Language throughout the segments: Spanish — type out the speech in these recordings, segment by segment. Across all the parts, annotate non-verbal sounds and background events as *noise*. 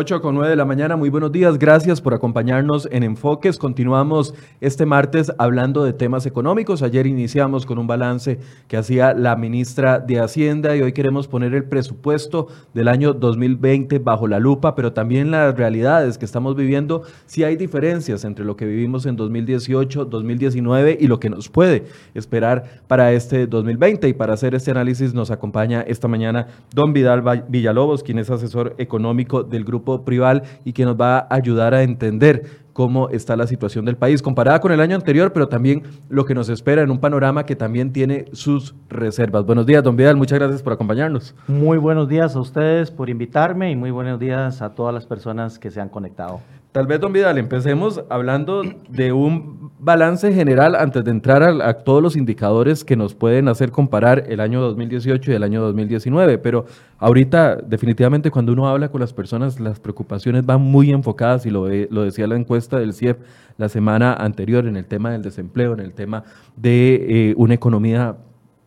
8 con 9 de la mañana, muy buenos días, gracias por acompañarnos en Enfoques. Continuamos este martes hablando de temas económicos. Ayer iniciamos con un balance que hacía la ministra de Hacienda y hoy queremos poner el presupuesto del año 2020 bajo la lupa, pero también las realidades que estamos viviendo. Si hay diferencias entre lo que vivimos en 2018, 2019 y lo que nos puede esperar para este 2020. Y para hacer este análisis nos acompaña esta mañana don Vidal Villalobos, quien es asesor económico del grupo Prival y que nos va a ayudar a entender cómo está la situación del país, comparada con el año anterior, pero también lo que nos espera en un panorama que también tiene sus reservas. Buenos días, don Vidal, muchas gracias por acompañarnos. Muy buenos días a ustedes por invitarme y muy buenos días a todas las personas que se han conectado. Tal vez, don Vidal, empecemos hablando de un balance general antes de entrar a, todos los indicadores que nos pueden hacer comparar el año 2018 y el año 2019. Pero ahorita, definitivamente, cuando uno habla con las personas, las preocupaciones van muy enfocadas, y lo, lo decía la encuesta del CIEP la semana anterior, en el tema del desempleo, en el tema de eh, una economía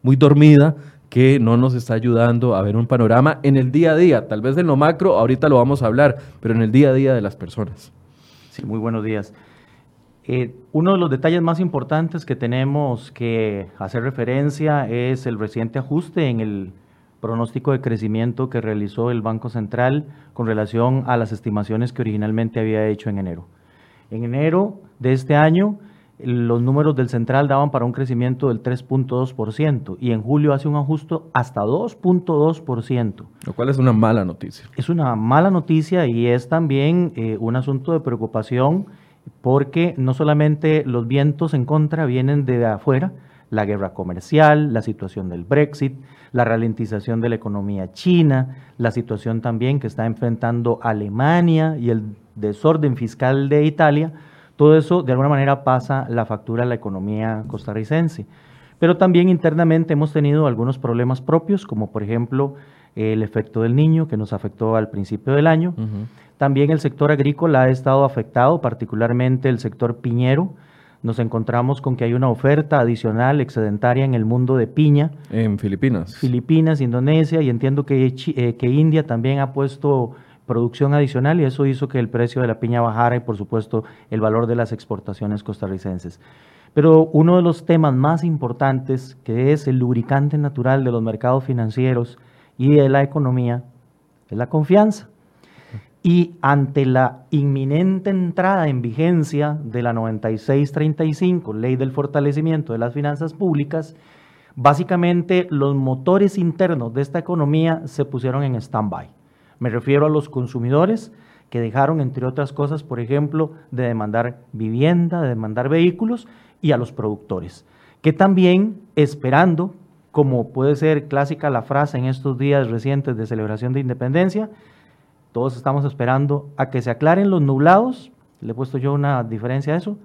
muy dormida, que no nos está ayudando a ver un panorama en el día a día, tal vez en lo macro, ahorita lo vamos a hablar, pero en el día a día de las personas. Sí, muy buenos días. Eh, uno de los detalles más importantes que tenemos que hacer referencia es el reciente ajuste en el pronóstico de crecimiento que realizó el Banco Central con relación a las estimaciones que originalmente había hecho en enero. En enero de este año, los números del central daban para un crecimiento del 3.2% y en julio hace un ajuste hasta 2.2%. Lo cual es una mala noticia. Es una mala noticia y es también eh, un asunto de preocupación porque no solamente los vientos en contra vienen de afuera, la guerra comercial, la situación del Brexit, la ralentización de la economía china, la situación también que está enfrentando Alemania y el desorden fiscal de Italia, todo eso de alguna manera pasa la factura a la economía costarricense. Pero también internamente hemos tenido algunos problemas propios, como por ejemplo el efecto del niño que nos afectó al principio del año. También el sector agrícola ha estado afectado, particularmente el sector piñero. Nos encontramos con que hay una oferta adicional excedentaria en el mundo de piña. En Filipinas. Filipinas, Indonesia, y entiendo que, eh, que India también ha puesto producción adicional y eso hizo que el precio de la piña bajara y por supuesto el valor de las exportaciones costarricenses. Pero uno de los temas más importantes, que es el lubricante natural de los mercados financieros y de la economía, es la confianza. Y ante la inminente entrada en vigencia de la 9635, ley del fortalecimiento de las finanzas públicas, básicamente los motores internos de esta economía se pusieron en stand-by. Me refiero a los consumidores que dejaron, entre otras cosas, por ejemplo, de demandar vivienda, de demandar vehículos, y a los productores, que también esperando, como puede ser clásica la frase en estos días recientes de celebración de independencia, todos estamos esperando a que se aclaren los nublados, le he puesto yo una diferencia a eso,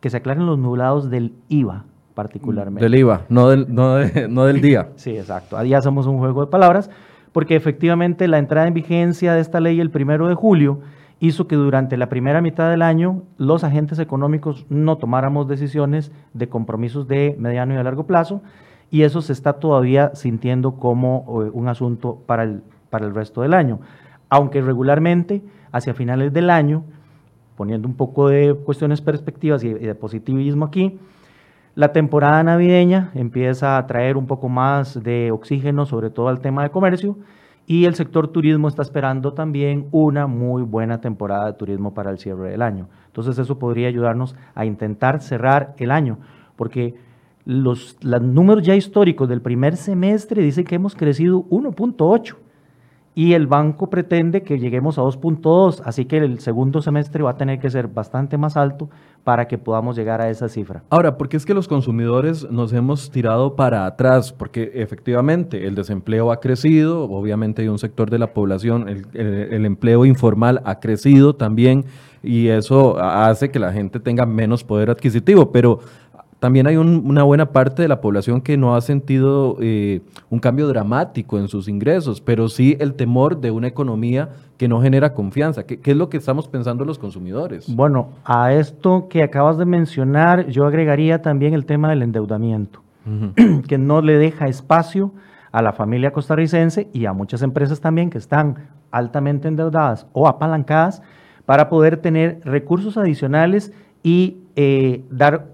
que se aclaren los nublados del IVA particularmente. Del IVA, no del, no, no del día. *laughs* sí, exacto. Ahí hacemos un juego de palabras, porque efectivamente la entrada en vigencia de esta ley el primero de julio hizo que durante la primera mitad del año los agentes económicos no tomáramos decisiones de compromisos de mediano y a largo plazo y eso se está todavía sintiendo como eh, un asunto para el, para el resto del año. Aunque regularmente hacia finales del año, poniendo un poco de cuestiones perspectivas y de positivismo aquí, la temporada navideña empieza a traer un poco más de oxígeno, sobre todo al tema de comercio, y el sector turismo está esperando también una muy buena temporada de turismo para el cierre del año. Entonces eso podría ayudarnos a intentar cerrar el año, porque los, los números ya históricos del primer semestre dicen que hemos crecido 1.8 y el banco pretende que lleguemos a 2.2, así que el segundo semestre va a tener que ser bastante más alto para que podamos llegar a esa cifra. Ahora, ¿por qué es que los consumidores nos hemos tirado para atrás? Porque efectivamente el desempleo ha crecido, obviamente hay un sector de la población, el, el empleo informal ha crecido también y eso hace que la gente tenga menos poder adquisitivo, pero también hay una buena parte de la población que no ha sentido eh, un cambio dramático en sus ingresos, pero sí el temor de una economía que no genera confianza. ¿Qué, es lo que estamos pensando los consumidores? Bueno, a esto que acabas de mencionar, yo agregaría también el tema del endeudamiento, *clears throat* que no le deja espacio a la familia costarricense y a muchas empresas también que están altamente endeudadas o apalancadas para poder tener recursos adicionales y eh, dar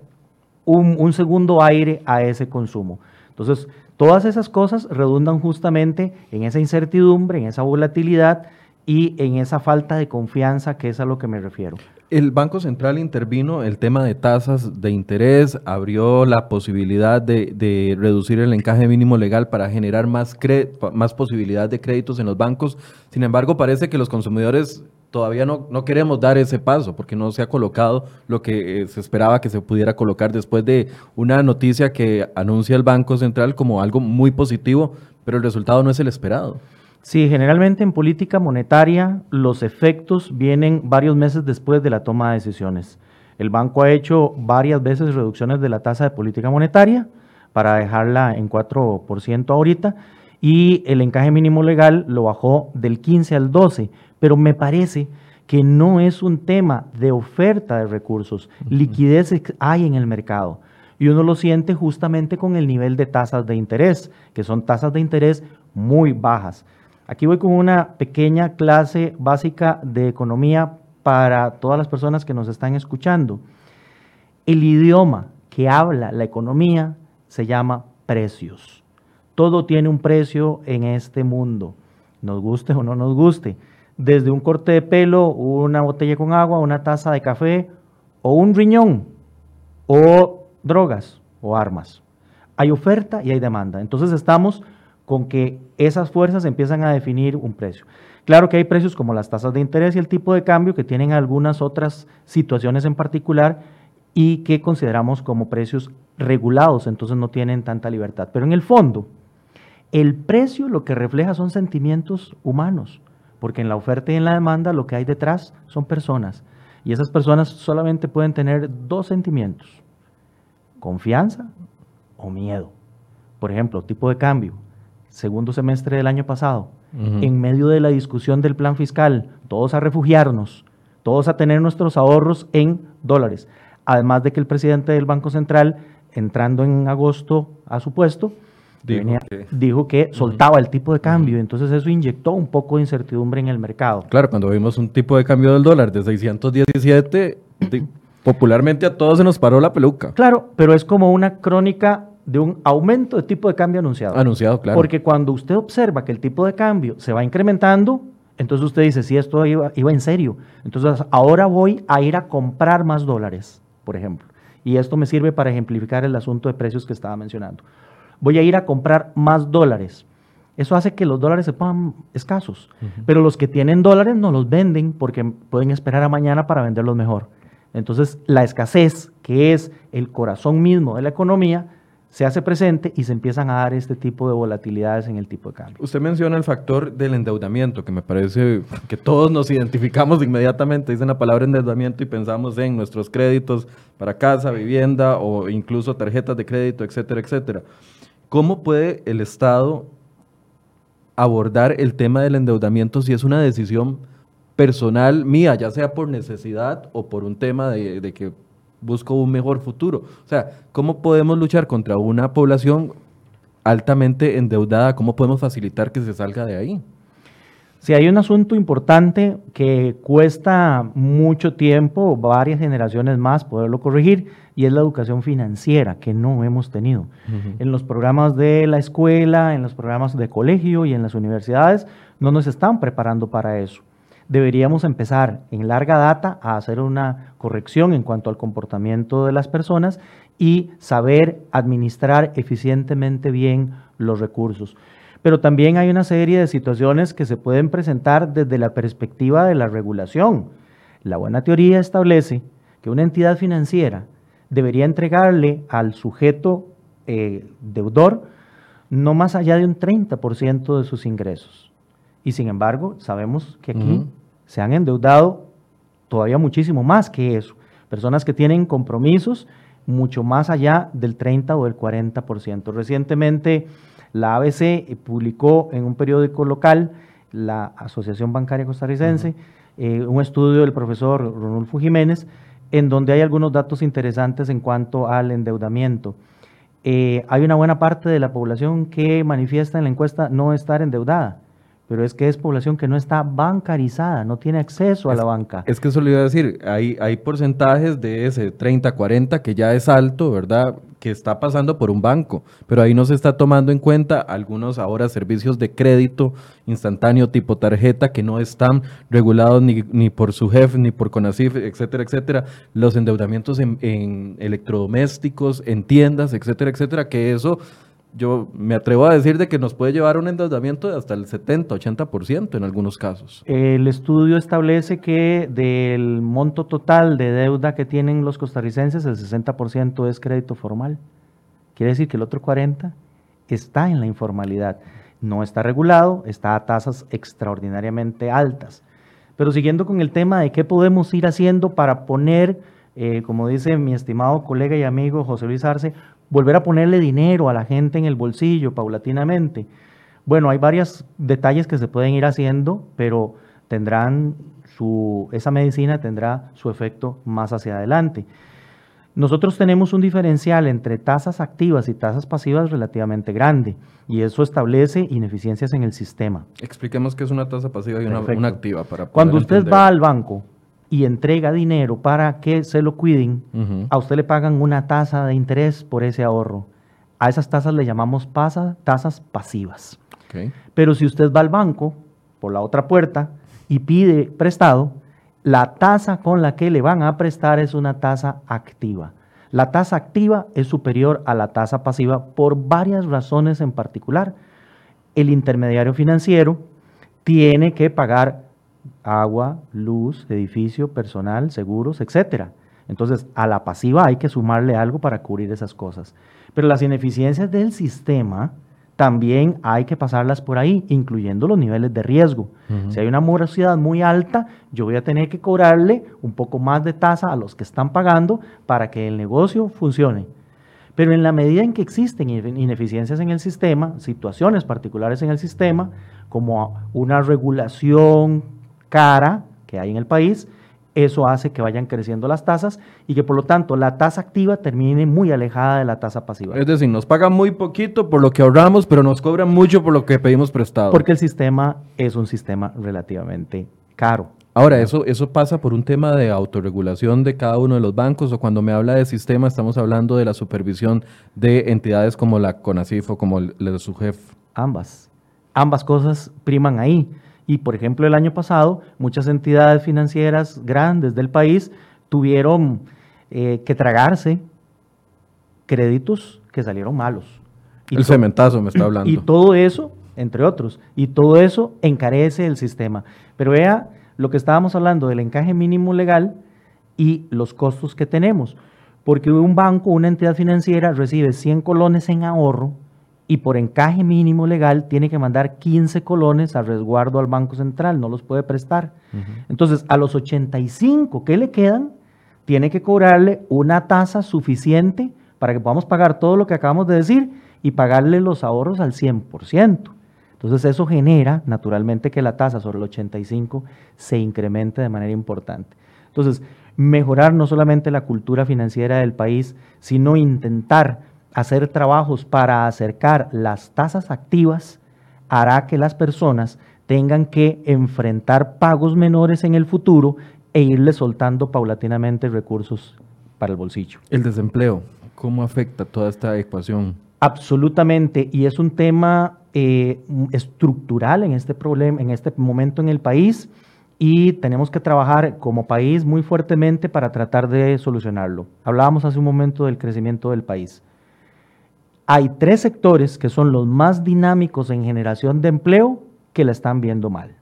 un, un segundo aire a ese consumo. Entonces, todas esas cosas redundan justamente en esa incertidumbre, en esa volatilidad y en esa falta de confianza que es a lo que me refiero. El Banco Central intervino el tema de tasas de interés, abrió la posibilidad de, reducir el encaje mínimo legal para generar más, más posibilidad de créditos en los bancos. Sin embargo, parece que los consumidores todavía no, no queremos dar ese paso porque no se ha colocado lo que eh, se esperaba que se pudiera colocar después de una noticia que anuncia el Banco Central como algo muy positivo, pero el resultado no es el esperado. Sí, generalmente en política monetaria los efectos vienen varios meses después de la toma de decisiones. El banco ha hecho varias veces reducciones de la tasa de política monetaria para dejarla en 4% ahorita y el encaje mínimo legal lo bajó del 15 al 12, pero me parece que no es un tema de oferta de recursos, liquidez hay en el mercado y uno lo siente justamente con el nivel de tasas de interés, que son tasas de interés muy bajas. Aquí voy con una pequeña clase básica de economía para todas las personas que nos están escuchando. El idioma que habla la economía se llama precios. Todo tiene un precio en este mundo, nos guste o no nos guste. Desde un corte de pelo, una botella con agua, una taza de café o un riñón o drogas o armas. Hay oferta y hay demanda. Entonces estamos con que esas fuerzas empiezan a definir un precio. Claro que hay precios como las tasas de interés y el tipo de cambio que tienen algunas otras situaciones en particular y que consideramos como precios regulados, entonces no tienen tanta libertad. Pero en el fondo, el precio lo que refleja son sentimientos humanos, porque en la oferta y en la demanda lo que hay detrás son personas. Y esas personas solamente pueden tener dos sentimientos, confianza o miedo. Por ejemplo, tipo de cambio segundo semestre del año pasado, en medio de la discusión del plan fiscal, todos a refugiarnos, todos a tener nuestros ahorros en dólares. Además de que el presidente del Banco Central, entrando en agosto a su puesto, dijo, que, soltaba el tipo de cambio. Entonces eso inyectó un poco de incertidumbre en el mercado. Claro, cuando vimos un tipo de cambio del dólar de 617, popularmente a todos se nos paró la peluca. Claro, pero es como una crónica de un aumento de tipo de cambio anunciado. Anunciado, claro. Porque cuando usted observa que el tipo de cambio se va incrementando, entonces usted dice, si esto iba, iba en serio, entonces ahora voy a ir a comprar más dólares, por ejemplo. Y esto me sirve para ejemplificar el asunto de precios que estaba mencionando. Voy a ir a comprar más dólares. Eso hace que los dólares se pongan escasos. Pero los que tienen dólares no los venden porque pueden esperar a mañana para venderlos mejor. Entonces, la escasez, que es el corazón mismo de la economía, se hace presente y se empiezan a dar este tipo de volatilidades en el tipo de cambio. Usted menciona el factor del endeudamiento, que me parece que todos nos identificamos inmediatamente, dicen la palabra endeudamiento y pensamos en nuestros créditos para casa, vivienda o incluso tarjetas de crédito, etcétera, etcétera. ¿Cómo puede el Estado abordar el tema del endeudamiento si es una decisión personal mía, ya sea por necesidad o por un tema de, de que busco un mejor futuro. O sea, ¿cómo podemos luchar contra una población altamente endeudada? ¿Cómo podemos facilitar que se salga de ahí? Si hay un asunto importante que cuesta mucho tiempo, varias generaciones más poderlo corregir, y es la educación financiera, que no hemos tenido. En los programas de la escuela, en los programas de colegio y en las universidades, no nos están preparando para eso deberíamos empezar en larga data a hacer una corrección en cuanto al comportamiento de las personas y saber administrar eficientemente bien los recursos. Pero también hay una serie de situaciones que se pueden presentar desde la perspectiva de la regulación. La buena teoría establece que una entidad financiera debería entregarle al sujeto eh, deudor no más allá de un 30% de sus ingresos. Y sin embargo, sabemos que aquí se han endeudado todavía muchísimo más que eso. Personas que tienen compromisos mucho más allá del 30 o del 40%. Recientemente la ABC publicó en un periódico local, la Asociación Bancaria Costarricense, eh, un estudio del profesor Ronulfo Jiménez, en donde hay algunos datos interesantes en cuanto al endeudamiento. eh, hay una buena parte de la población que manifiesta en la encuesta no estar endeudada pero es que es población que no está bancarizada, no tiene acceso a la banca. Es que eso le iba a decir, hay, hay porcentajes de ese 30, 40 que ya es alto, ¿verdad? Que está pasando por un banco, pero ahí no se está tomando en cuenta algunos ahora servicios de crédito instantáneo tipo tarjeta que no están regulados ni, ni por su jefe, ni por CONACIF, etcétera, etcétera. Los endeudamientos en, en electrodomésticos, en tiendas, etcétera, etcétera, que eso yo me atrevo a decir de que nos puede llevar un endeudamiento de hasta el 70, 80% en algunos casos. El estudio establece que del monto total de deuda que tienen los costarricenses, el 60% es crédito formal. Quiere decir que el otro 40% está en la informalidad. No está regulado, está a tasas extraordinariamente altas. Pero siguiendo con el tema de qué podemos ir haciendo para poner, eh, como dice mi estimado colega y amigo José Luis Arce, volver a ponerle dinero a la gente en el bolsillo paulatinamente. Bueno, hay varios detalles que se pueden ir haciendo, pero tendrán su, esa medicina tendrá su efecto más hacia adelante. Nosotros tenemos un diferencial entre tasas activas y tasas pasivas relativamente grande y eso establece ineficiencias en el sistema. Expliquemos qué es una tasa pasiva y una, activa para Cuando usted va al banco y entrega dinero para que se lo cuiden, a usted le pagan una tasa de interés por ese ahorro. A esas tasas le llamamos tasas pasivas. Pero si usted va al banco por la otra puerta y pide prestado, la tasa con la que le van a prestar es una tasa activa. La tasa activa es superior a la tasa pasiva por varias razones en particular. El intermediario financiero tiene que pagar agua, luz, edificio, personal, seguros, etcétera. Entonces, a la pasiva hay que sumarle algo para cubrir esas cosas. Pero las ineficiencias del sistema también hay que pasarlas por ahí, incluyendo los niveles de riesgo. Si hay una morosidad muy alta, yo voy a tener que cobrarle un poco más de tasa a los que están pagando para que el negocio funcione. Pero en la medida en que existen ineficiencias en el sistema, situaciones particulares en el sistema, como una regulación cara que hay en el país, eso hace que vayan creciendo las tasas y que por lo tanto la tasa activa termine muy alejada de la tasa pasiva. Es decir, nos pagan muy poquito por lo que ahorramos, pero nos cobran mucho por lo que pedimos prestado. Porque el sistema es un sistema relativamente caro. Ahora, eso, eso pasa por un tema de autorregulación de cada uno de los bancos o cuando me habla de sistema estamos hablando de la supervisión de entidades como la CONACIF o como el, el SUGEF. Ambas. Ambas cosas priman ahí. Y por ejemplo, el año pasado, muchas entidades financieras grandes del país tuvieron eh, que tragarse créditos que salieron malos. el cementazo me está hablando. Y todo eso, entre otros, y todo eso encarece el sistema. Pero vea lo que estábamos hablando del encaje mínimo legal y los costos que tenemos. Porque un banco, una entidad financiera recibe 100 colones en ahorro y por encaje mínimo legal tiene que mandar 15 colones a resguardo al Banco Central, no los puede prestar. Entonces, a los 85 que le quedan, tiene que cobrarle una tasa suficiente para que podamos pagar todo lo que acabamos de decir y pagarle los ahorros al 100%. Entonces, eso genera naturalmente que la tasa sobre el 85 se incremente de manera importante. Entonces, mejorar no solamente la cultura financiera del país, sino intentar hacer trabajos para acercar las tasas activas hará que las personas tengan que enfrentar pagos menores en el futuro e irle soltando paulatinamente recursos para el bolsillo. El desempleo, ¿cómo afecta toda esta ecuación? Absolutamente, y es un tema eh, estructural en este problema, en este momento en el país, y tenemos que trabajar como país muy fuertemente para tratar de solucionarlo. Hablábamos hace un momento del crecimiento del país hay tres sectores que son los más dinámicos en generación de empleo que la están viendo mal.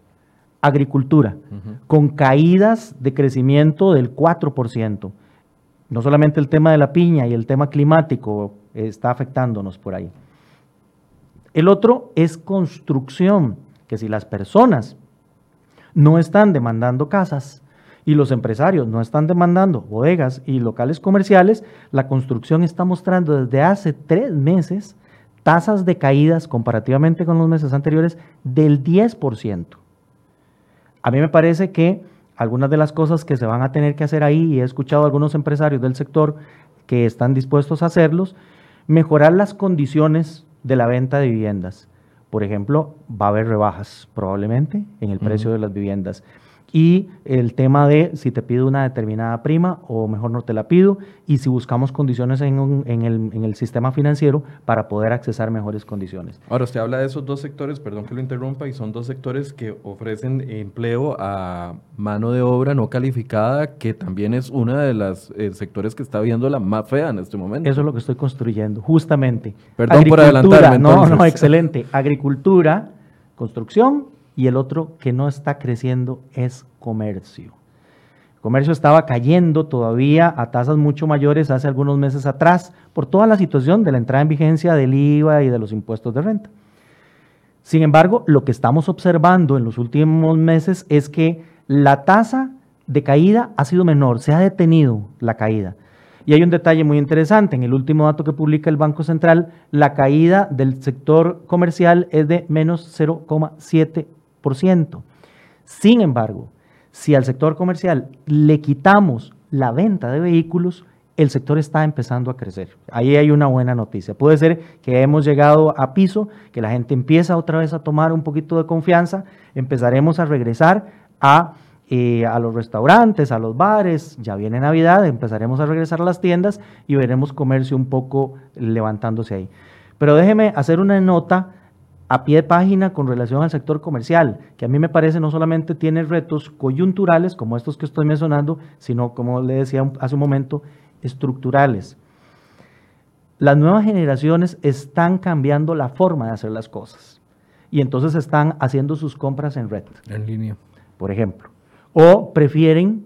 Agricultura, con caídas de crecimiento del 4%. No solamente el tema de la piña y el tema climático está afectándonos por ahí. El otro es construcción, que si las personas no están demandando casas, y los empresarios no están demandando bodegas y locales comerciales, la construcción está mostrando desde hace tres meses tasas de caídas comparativamente con los meses anteriores del 10%. A mí me parece que algunas de las cosas que se van a tener que hacer ahí, y he escuchado a algunos empresarios del sector que están dispuestos a hacerlos, Mejorar las condiciones de la venta de viviendas. Por ejemplo, va a haber rebajas probablemente en el precio de las viviendas y el tema de si te pido una determinada prima o mejor no te la pido y si buscamos condiciones en, el, sistema financiero para poder accesar mejores condiciones. Ahora, usted habla de esos dos sectores, perdón que lo interrumpa, y son dos sectores que ofrecen empleo a mano de obra no calificada, que también es uno de los eh, sectores que está viendo la más fea en este momento. Eso es lo que estoy construyendo, justamente. Perdón por adelantarme. No, no, excelente. Agricultura, construcción y el otro que no está creciendo es comercio. El comercio estaba cayendo todavía a tasas mucho mayores hace algunos meses atrás por toda la situación de la entrada en vigencia del IVA y de los impuestos de renta. Sin embargo, lo que estamos observando en los últimos meses es que la tasa de caída ha sido menor, se ha detenido la caída. Y hay un detalle muy interesante, en el último dato que publica el Banco Central, la caída del sector comercial es de menos 0,7 sin embargo, si al sector comercial le quitamos la venta de vehículos, el sector está empezando a crecer. Ahí hay una buena noticia. Puede ser que hemos llegado a piso, que la gente empieza otra vez a tomar un poquito de confianza, empezaremos a regresar a, eh, a los restaurantes, a los bares, ya viene Navidad, empezaremos a regresar a las tiendas y veremos comercio un poco levantándose ahí. Pero déjeme hacer una nota a pie de página con relación al sector comercial, que a mí me parece no solamente tiene retos coyunturales, como estos que estoy mencionando, sino, como le decía hace un momento, estructurales. Las nuevas generaciones están cambiando la forma de hacer las cosas y entonces están haciendo sus compras en red. En línea. Por ejemplo. O prefieren,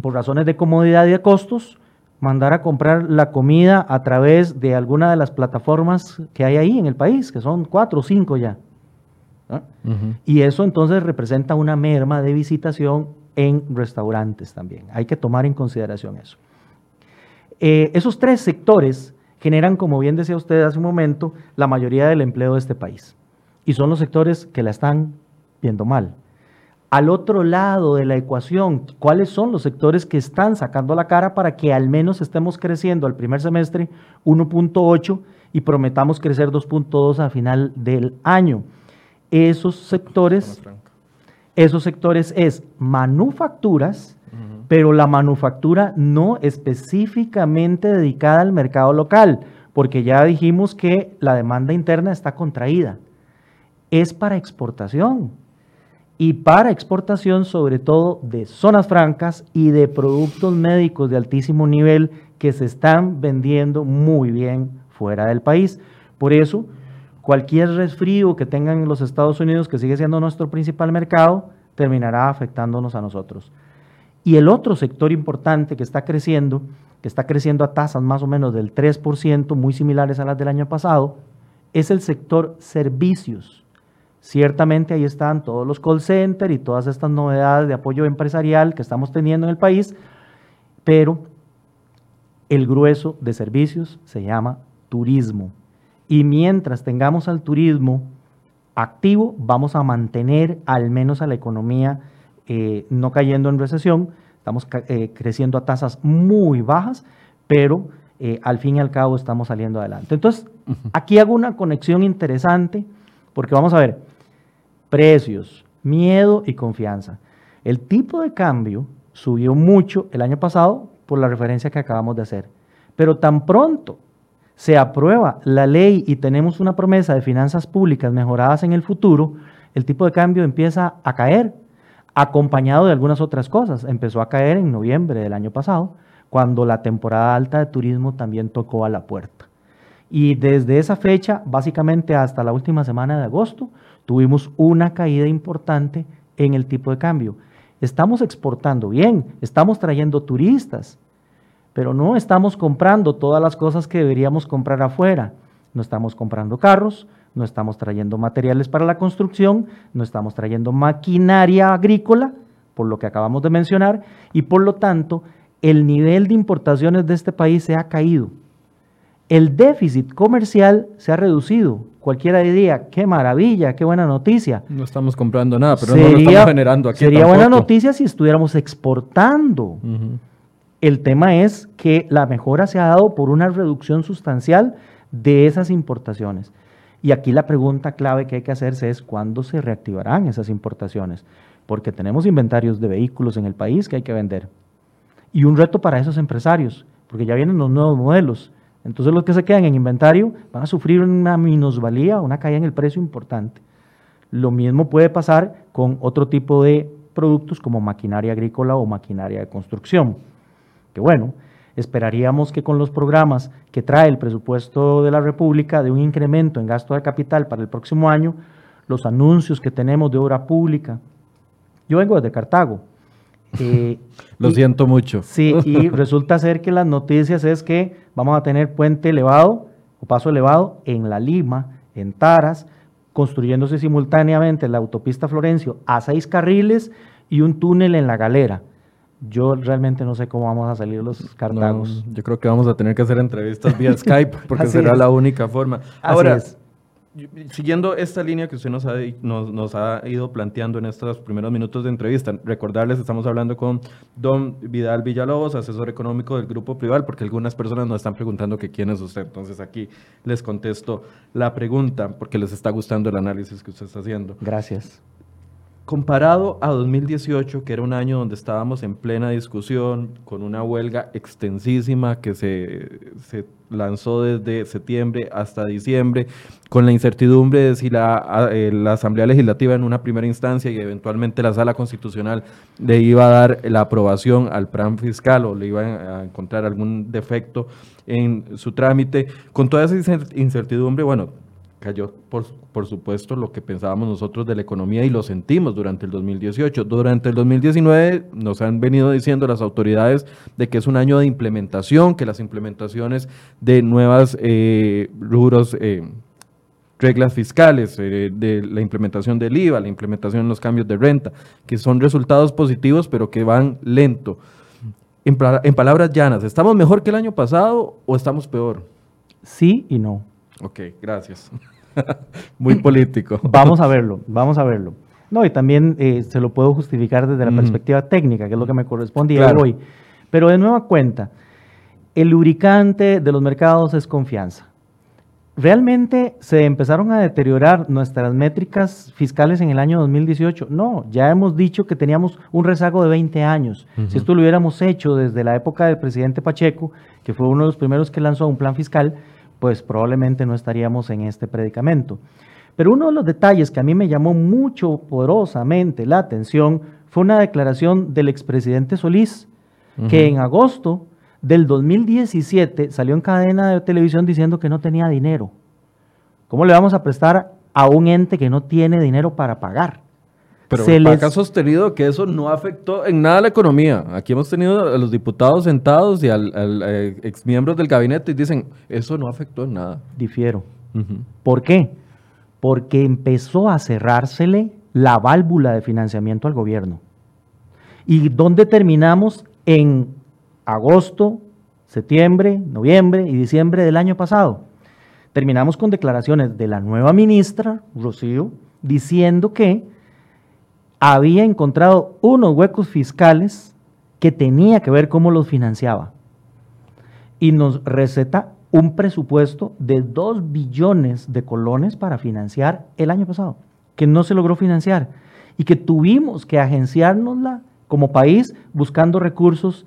por razones de comodidad y de costos, mandar a comprar la comida a través de alguna de las plataformas que hay ahí en el país, que son cuatro o cinco ya. Y eso entonces representa una merma de visitación en restaurantes también. Hay que tomar en consideración eso. Eh, esos tres sectores generan, como bien decía usted hace un momento, la mayoría del empleo de este país. Y son los sectores que la están viendo mal al otro lado de la ecuación, cuáles son los sectores que están sacando la cara para que al menos estemos creciendo al primer semestre 1.8 y prometamos crecer 2.2 a final del año. Esos sectores, esos sectores es manufacturas, pero la manufactura no específicamente dedicada al mercado local, porque ya dijimos que la demanda interna está contraída. Es para exportación y para exportación sobre todo de zonas francas y de productos médicos de altísimo nivel que se están vendiendo muy bien fuera del país. Por eso, cualquier resfrío que tengan en los Estados Unidos, que sigue siendo nuestro principal mercado, terminará afectándonos a nosotros. Y el otro sector importante que está creciendo, que está creciendo a tasas más o menos del 3%, muy similares a las del año pasado, es el sector servicios Ciertamente ahí están todos los call centers y todas estas novedades de apoyo empresarial que estamos teniendo en el país, pero el grueso de servicios se llama turismo. Y mientras tengamos al turismo activo, vamos a mantener al menos a la economía eh, no cayendo en recesión. Estamos eh, creciendo a tasas muy bajas, pero eh, al fin y al cabo estamos saliendo adelante. Entonces, aquí hago una conexión interesante, porque vamos a ver, precios, miedo y confianza. El tipo de cambio subió mucho el año pasado por la referencia que acabamos de hacer, pero tan pronto se aprueba la ley y tenemos una promesa de finanzas públicas mejoradas en el futuro, el tipo de cambio empieza a caer, acompañado de algunas otras cosas. Empezó a caer en noviembre del año pasado, cuando la temporada alta de turismo también tocó a la puerta. Y desde esa fecha, básicamente hasta la última semana de agosto, tuvimos una caída importante en el tipo de cambio. Estamos exportando bien, estamos trayendo turistas, pero no estamos comprando todas las cosas que deberíamos comprar afuera. No estamos comprando carros, no estamos trayendo materiales para la construcción, no estamos trayendo maquinaria agrícola, por lo que acabamos de mencionar, y por lo tanto el nivel de importaciones de este país se ha caído. El déficit comercial se ha reducido. Cualquiera diría, qué maravilla, qué buena noticia. No estamos comprando nada, pero no lo estamos generando aquí. Sería buena noticia si estuviéramos exportando. El tema es que la mejora se ha dado por una reducción sustancial de esas importaciones. Y aquí la pregunta clave que hay que hacerse es cuándo se reactivarán esas importaciones, porque tenemos inventarios de vehículos en el país que hay que vender. Y un reto para esos empresarios, porque ya vienen los nuevos modelos. Entonces los que se quedan en inventario van a sufrir una minusvalía, una caída en el precio importante. Lo mismo puede pasar con otro tipo de productos como maquinaria agrícola o maquinaria de construcción. Que bueno, esperaríamos que con los programas que trae el presupuesto de la República de un incremento en gasto de capital para el próximo año, los anuncios que tenemos de obra pública. Yo vengo desde Cartago. Eh, *laughs* Lo siento mucho. Sí, y *laughs* resulta ser que las noticias es que vamos a tener puente elevado o paso elevado en La Lima, en Taras, construyéndose simultáneamente la autopista Florencio a seis carriles y un túnel en la galera. Yo realmente no sé cómo vamos a salir los cartagos. yo creo que vamos a tener que hacer entrevistas vía *laughs* Skype porque será la única forma. Ahora, siguiendo esta línea que usted nos ha, nos, ha, ido planteando en estos primeros minutos de entrevista, recordarles, estamos hablando con don Vidal Villalobos, asesor económico del Grupo Prival, porque algunas personas nos están preguntando que quién es usted. Entonces aquí les contesto la pregunta, porque les está gustando el análisis que usted está haciendo. Gracias. Comparado a 2018, que era un año donde estábamos en plena discusión, con una huelga extensísima que se, lanzó desde septiembre hasta diciembre, con la incertidumbre de si la, eh, la, Asamblea Legislativa en una primera instancia y eventualmente la Sala Constitucional le iba a dar la aprobación al plan fiscal o le iba a encontrar algún defecto en su trámite. Con toda esa incertidumbre, bueno, cayó, por, por, supuesto, lo que pensábamos nosotros de la economía y lo sentimos durante el 2018. Durante el 2019 nos han venido diciendo las autoridades de que es un año de implementación, que las implementaciones de nuevas eh, rubros, eh, reglas fiscales, eh, de la implementación del IVA, la implementación de los cambios de renta, que son resultados positivos, pero que van lento. En, en palabras llanas, ¿estamos mejor que el año pasado o estamos peor? Sí y no. Ok, gracias. *laughs* Muy político. *laughs* vamos a verlo, vamos a verlo. No, y también eh, se lo puedo justificar desde la perspectiva técnica, que es lo que me correspondía hoy. Pero de nueva cuenta, el lubricante de los mercados es confianza. ¿Realmente se empezaron a deteriorar nuestras métricas fiscales en el año 2018? No, ya hemos dicho que teníamos un rezago de 20 años. Si esto lo hubiéramos hecho desde la época del presidente Pacheco, que fue uno de los primeros que lanzó un plan fiscal, pues probablemente no estaríamos en este predicamento. Pero uno de los detalles que a mí me llamó mucho poderosamente la atención fue una declaración del expresidente Solís, que en agosto del 2017 salió en cadena de televisión diciendo que no tenía dinero. ¿Cómo le vamos a prestar a un ente que no tiene dinero para pagar? Pero se acá sostenido que eso no afectó en nada la economía. Aquí hemos tenido a los diputados sentados y al, al eh, exmiembros del gabinete y dicen, eso no afectó en nada. Difiero. ¿Por qué? Porque empezó a cerrársele la válvula de financiamiento al gobierno. ¿Y dónde terminamos? En agosto, septiembre, noviembre y diciembre del año pasado. Terminamos con declaraciones de la nueva ministra, Rocío, diciendo que había encontrado unos huecos fiscales que tenía que ver cómo los financiaba. Y nos receta un presupuesto de 2 billones de colones para financiar el año pasado, que no se logró financiar y que tuvimos que agenciárnosla como país buscando recursos,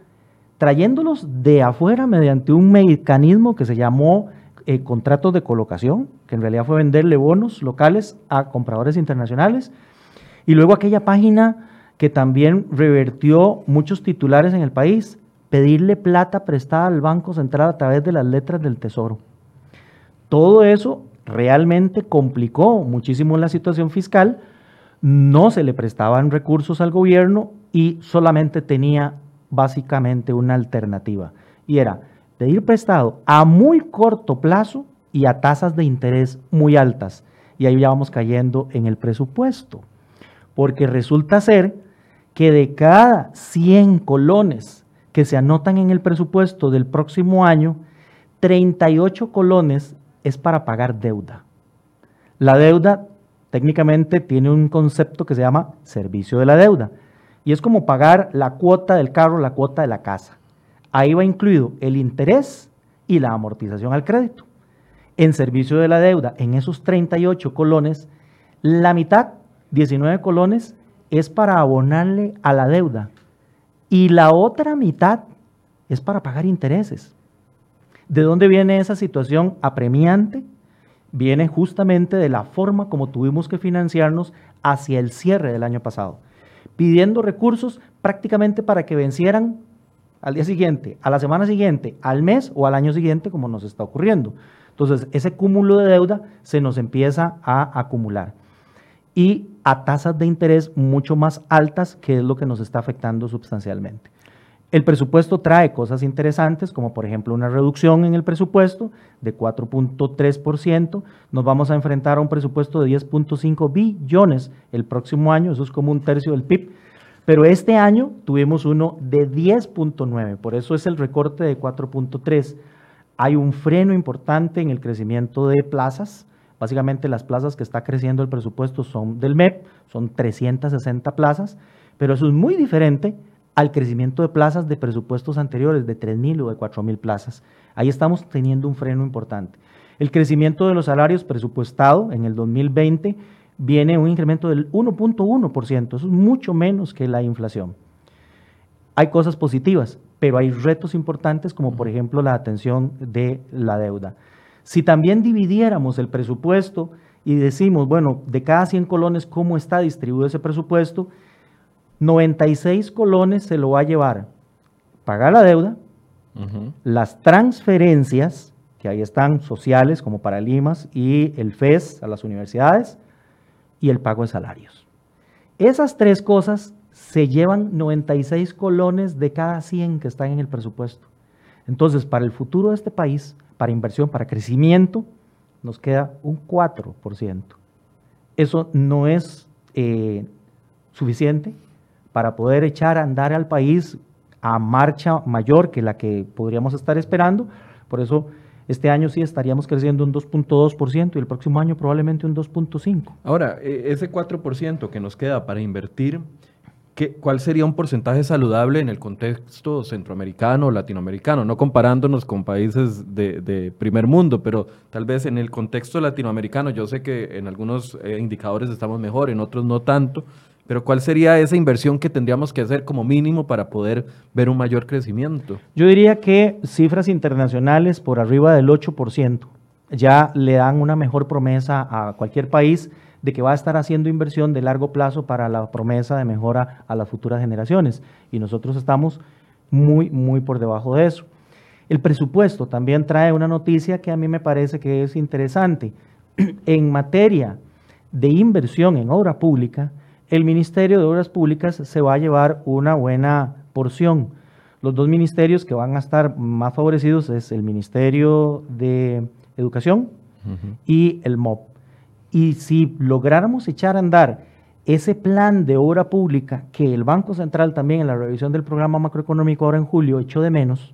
trayéndolos de afuera mediante un mecanismo que se llamó eh, contratos de colocación, que en realidad fue venderle bonos locales a compradores internacionales y luego aquella página que también revertió muchos titulares en el país, pedirle plata prestada al Banco Central a través de las letras del Tesoro. Todo eso realmente complicó muchísimo la situación fiscal, no se le prestaban recursos al gobierno y solamente tenía básicamente una alternativa, y era pedir prestado a muy corto plazo y a tasas de interés muy altas. Y ahí ya vamos cayendo en el presupuesto porque resulta ser que de cada 100 colones que se anotan en el presupuesto del próximo año, 38 colones es para pagar deuda. La deuda técnicamente tiene un concepto que se llama servicio de la deuda y es como pagar la cuota del carro, la cuota de la casa. Ahí va incluido el interés y la amortización al crédito. en servicio de la deuda, en esos 38 colones, la mitad, 19 colones, es para abonarle a la deuda y la otra mitad es para pagar intereses. ¿De dónde viene esa situación apremiante? Viene justamente de la forma como tuvimos que financiarnos hacia el cierre del año pasado, pidiendo recursos prácticamente para que vencieran al día siguiente, a la semana siguiente, al mes o al año siguiente, como nos está ocurriendo. Entonces, ese cúmulo de deuda se nos empieza a acumular y a tasas de interés mucho más altas, que es lo que nos está afectando sustancialmente. El presupuesto trae cosas interesantes, como por ejemplo una reducción en el presupuesto de 4.3%. Nos vamos a enfrentar a un presupuesto de 10.5 billones el próximo año, eso es como un tercio del PIB. Pero este año tuvimos uno de 10.9, por eso es el recorte de 4.3. Hay un freno importante en el crecimiento de plazas. Básicamente las plazas que está creciendo el presupuesto son del MEP, son 360 plazas, pero eso es muy diferente al crecimiento de plazas de presupuestos anteriores de 3.000 o de 4.000 plazas. Ahí estamos teniendo un freno importante. El crecimiento de los salarios presupuestado en el 2020 viene un incremento del 1.1%, eso es mucho menos que la inflación. Hay cosas positivas, pero hay retos importantes como por ejemplo la atención de la deuda. Si también dividiéramos el presupuesto y decimos, bueno, de cada 100 colones, ¿cómo está distribuido ese presupuesto? 96 colones se lo va a llevar pagar la deuda, las transferencias, que ahí están sociales como para Limas y el FES a las universidades, y el pago de salarios. Esas tres cosas se llevan 96 colones de cada 100 que están en el presupuesto. Entonces, para el futuro de este país, para inversión, para crecimiento, nos queda un 4%. Eso no es eh, suficiente para poder echar a andar al país a marcha mayor que la que podríamos estar esperando. Por eso este año sí estaríamos creciendo un 2.2% y el próximo año probablemente un 2.5%. Ahora, e, ese 4% que nos queda para invertir, ¿qué, ¿cuál sería un porcentaje saludable en el contexto centroamericano o latinoamericano? No comparándonos con países de, primer mundo, pero tal vez en el contexto latinoamericano, yo sé que en algunos eh, indicadores estamos mejor, en otros no tanto, pero ¿cuál sería esa inversión que tendríamos que hacer como mínimo para poder ver un mayor crecimiento? Yo diría que cifras internacionales por arriba del 8% ya le dan una mejor promesa a cualquier país de que va a estar haciendo inversión de largo plazo para la promesa de mejora a las futuras generaciones. Y nosotros estamos muy, muy por debajo de eso. El presupuesto también trae una noticia que a mí me parece que es interesante. *clears throat* En materia de inversión en obra pública, el Ministerio de Obras Públicas se va a llevar una buena porción. Los dos ministerios que van a estar más favorecidos es el Ministerio de Educación y el MOP. Y si lográramos echar a andar ese plan de obra pública que el Banco Central también en la revisión del programa macroeconómico ahora en julio echó de menos,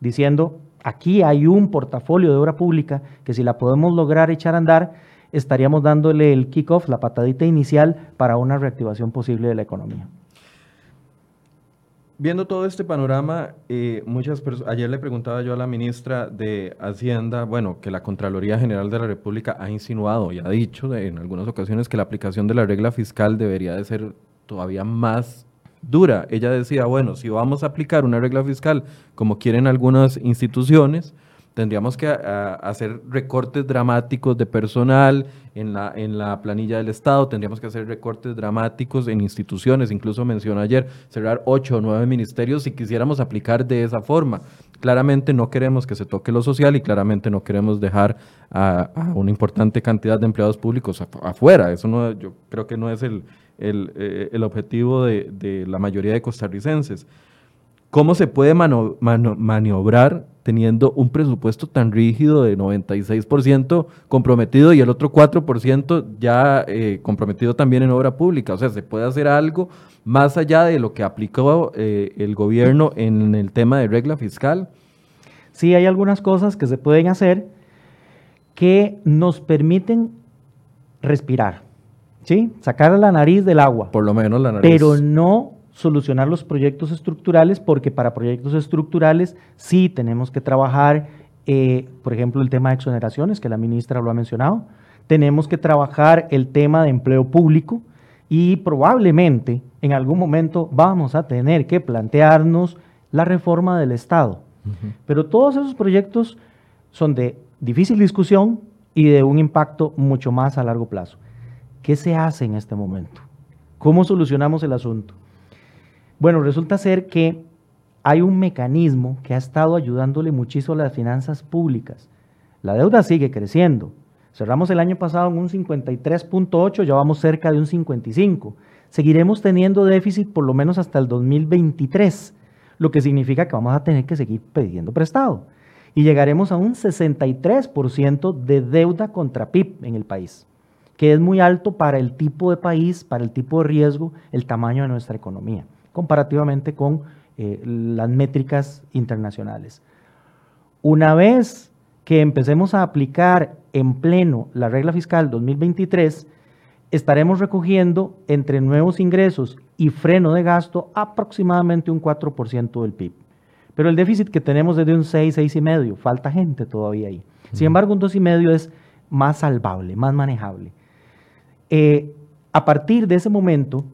diciendo, aquí hay un portafolio de obra pública que si la podemos lograr echar a andar, estaríamos dándole el kickoff, la patadita inicial para una reactivación posible de la economía. Viendo todo este panorama, eh, muchas ayer le preguntaba yo a la ministra de Hacienda, bueno, que la Contraloría General de la República ha insinuado y ha dicho en algunas ocasiones que la aplicación de la regla fiscal debería de ser todavía más dura. Ella decía, bueno, si vamos a aplicar una regla fiscal como quieren algunas instituciones, tendríamos que hacer recortes dramáticos de personal en la, en la planilla del Estado, tendríamos que hacer recortes dramáticos en instituciones, incluso mencionó ayer cerrar ocho o nueve ministerios si quisiéramos aplicar de esa forma. Claramente no queremos que se toque lo social y claramente no queremos dejar a, una importante cantidad de empleados públicos afuera. Eso no, yo creo que no es el, el, eh, el objetivo de, de la mayoría de costarricenses. ¿Cómo se puede maniobrar teniendo un presupuesto tan rígido de 96% comprometido y el otro 4% ya eh, comprometido también en obra pública? O sea, ¿se puede hacer algo más allá de lo que aplicó eh, el gobierno en el tema de regla fiscal? Sí, hay algunas cosas que se pueden hacer que nos permiten respirar, ¿sí? Sacar la nariz del agua. Por lo menos la nariz. Pero no solucionar los proyectos estructurales porque para proyectos estructurales sí tenemos que trabajar eh, por ejemplo, el tema de exoneraciones, que la ministra lo ha mencionado. Tenemos que trabajar el tema de empleo público y probablemente en algún momento vamos a tener que plantearnos la reforma del Estado. Pero todos esos proyectos son de difícil discusión y de un impacto mucho más a largo plazo. ¿Qué se hace en este momento? ¿Cómo solucionamos el asunto? Bueno, resulta ser que hay un mecanismo que ha estado ayudándole muchísimo a las finanzas públicas. La deuda sigue creciendo. Cerramos el año pasado en un 53.8, ya vamos cerca de un 55. Seguiremos teniendo déficit por lo menos hasta el 2023, lo que significa que vamos a tener que seguir pidiendo prestado. Y llegaremos a un 63% de deuda contra PIB en el país, que es muy alto para el tipo de país, para el tipo de riesgo, el tamaño de nuestra economía, comparativamente con eh, las métricas internacionales. Una vez que empecemos a aplicar en pleno la regla fiscal 2023, estaremos recogiendo entre nuevos ingresos y freno de gasto aproximadamente un 4% del PIB. Pero el déficit que tenemos es de un 6, 6,5, falta gente todavía ahí. Sin embargo, un 2,5 es más salvable, más manejable. Eh, a partir de ese momento,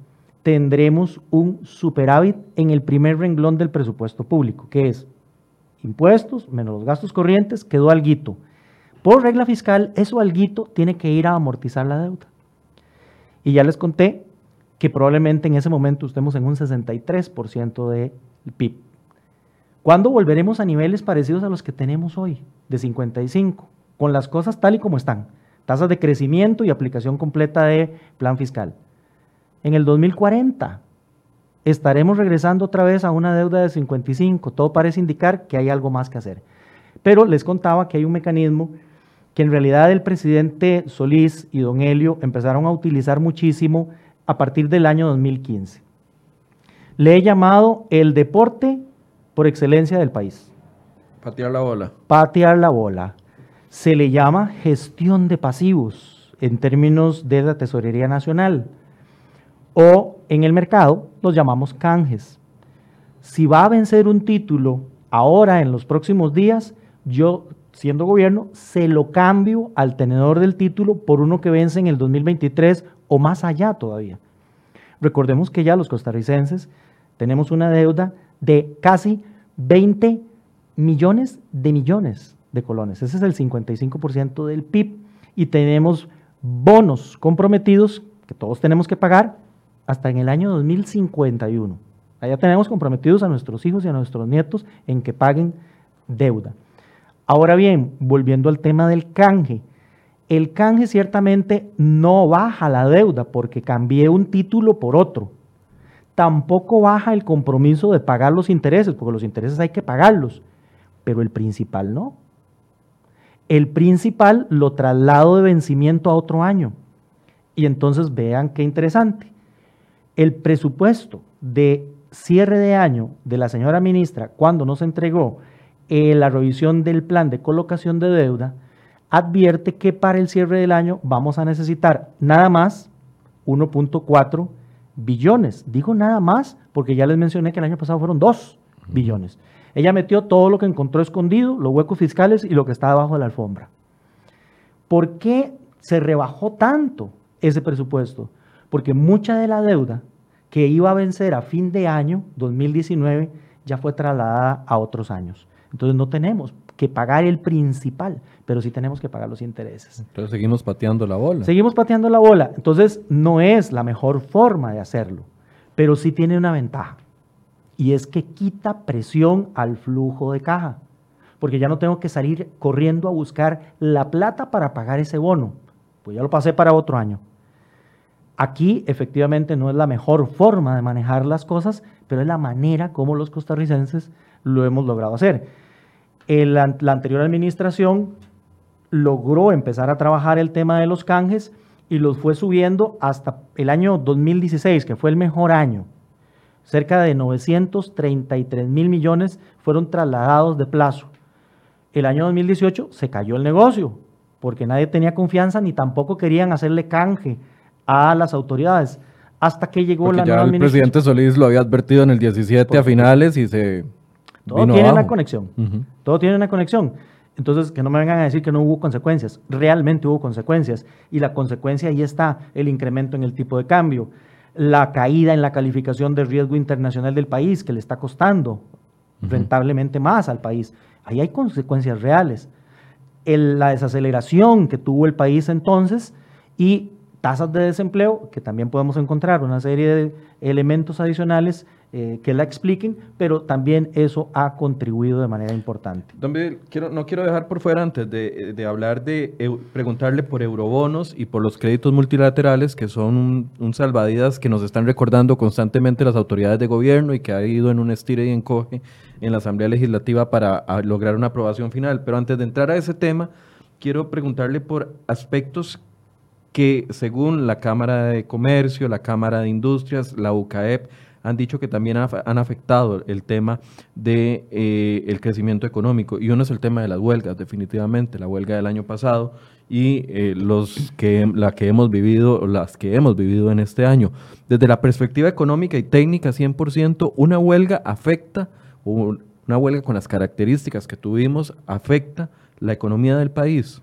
tendremos un superávit en el primer renglón del presupuesto público, que es impuestos menos los gastos corrientes, quedó alguito. Por regla fiscal, eso alguito tiene que ir a amortizar la deuda. Y ya les conté que probablemente en ese momento estemos en un 63% del PIB. ¿Cuándo volveremos a niveles parecidos a los que tenemos hoy, de 55, con las cosas tal y como están? Tasas de crecimiento y aplicación completa de plan fiscal en el 2040 estaremos regresando otra vez a una deuda de 55. Todo parece indicar que hay algo más que hacer. Pero les contaba que hay un mecanismo que en realidad el presidente Solís y don Helio empezaron a utilizar muchísimo a partir del año 2015. Le he llamado el deporte por excelencia del país. Patear la bola. Patear la bola. Se le llama gestión de pasivos en términos de la Tesorería Nacional o en el mercado los llamamos canjes. Si va a vencer un título ahora en los próximos días, yo siendo gobierno se lo cambio al tenedor del título por uno que vence en el 2023 o más allá todavía. Recordemos que ya los costarricenses tenemos una deuda de casi 20 millones de millones de colones. Ese es el 55% del PIB y tenemos bonos comprometidos que todos tenemos que pagar hasta en el año 2051. Allá tenemos comprometidos a nuestros hijos y a nuestros nietos en que paguen deuda. Ahora bien, volviendo al tema del canje, el canje ciertamente no baja la deuda porque cambié un título por otro. Tampoco baja el compromiso de pagar los intereses, porque los intereses hay que pagarlos, pero el principal no. El principal lo traslado de vencimiento a otro año. Y entonces vean qué interesante el presupuesto de cierre de año de la señora ministra cuando nos entregó eh, la revisión del plan de colocación de deuda, advierte que para el cierre del año vamos a necesitar nada más 1.4 billones. Digo nada más porque ya les mencioné que el año pasado fueron 2 billones. Ella metió todo lo que encontró escondido, los huecos fiscales y lo que está debajo de la alfombra. ¿Por qué se rebajó tanto ese presupuesto? Porque mucha de la deuda que iba a vencer a fin de año 2019 ya fue trasladada a otros años. Entonces no tenemos que pagar el principal, pero sí tenemos que pagar los intereses. Entonces seguimos pateando la bola. Seguimos pateando la bola. Entonces no es la mejor forma de hacerlo, pero sí tiene una ventaja. Y es que quita presión al flujo de caja, porque ya no tengo que salir corriendo a buscar la plata para pagar ese bono. Pues ya lo pasé para otro año. Aquí efectivamente no es la mejor forma de manejar las cosas, pero es la manera como los costarricenses lo hemos logrado hacer. la anterior administración logró empezar a trabajar el tema de los canjes y los fue subiendo hasta el año 2016, que fue el mejor año. Cerca de 933 mil millones fueron trasladados de plazo. El año 2018 se cayó el negocio, porque nadie tenía confianza ni tampoco querían hacerle canje a las autoridades. Hasta que llegó la nueva El presidente Solís lo había advertido en el 17 a finales y se. Todo tiene una conexión. Todo tiene una conexión. Entonces, que no me vengan a decir que no hubo consecuencias. Realmente hubo consecuencias. Y la consecuencia ahí está, el incremento en el tipo de cambio, la caída en la calificación de riesgo internacional del país, que le está costando rentablemente más al país. Ahí hay consecuencias reales. la desaceleración que tuvo el país entonces y tasas de desempleo, que también podemos encontrar una serie de elementos adicionales eh, que la expliquen, pero también eso ha contribuido de manera importante. Don quiero, no quiero dejar por fuera antes de, de hablar de preguntarle por eurobonos y por los créditos multilaterales, que son un, salvavidas que nos están recordando constantemente las autoridades de gobierno y que ha ido en un estire y encoge en la Asamblea Legislativa para lograr una aprobación final. Pero antes de entrar a ese tema, quiero preguntarle por aspectos que según la Cámara de Comercio, la Cámara de Industrias, la UCAEP, han dicho que también han afectado el tema de, eh, el crecimiento económico. Y uno es el tema de las huelgas, definitivamente, la huelga del año pasado y eh, los que, la que hemos vivido, las que hemos vivido en este año. Desde la perspectiva económica y técnica, 100%, una huelga afecta, una huelga con las características que tuvimos, afecta la economía del país.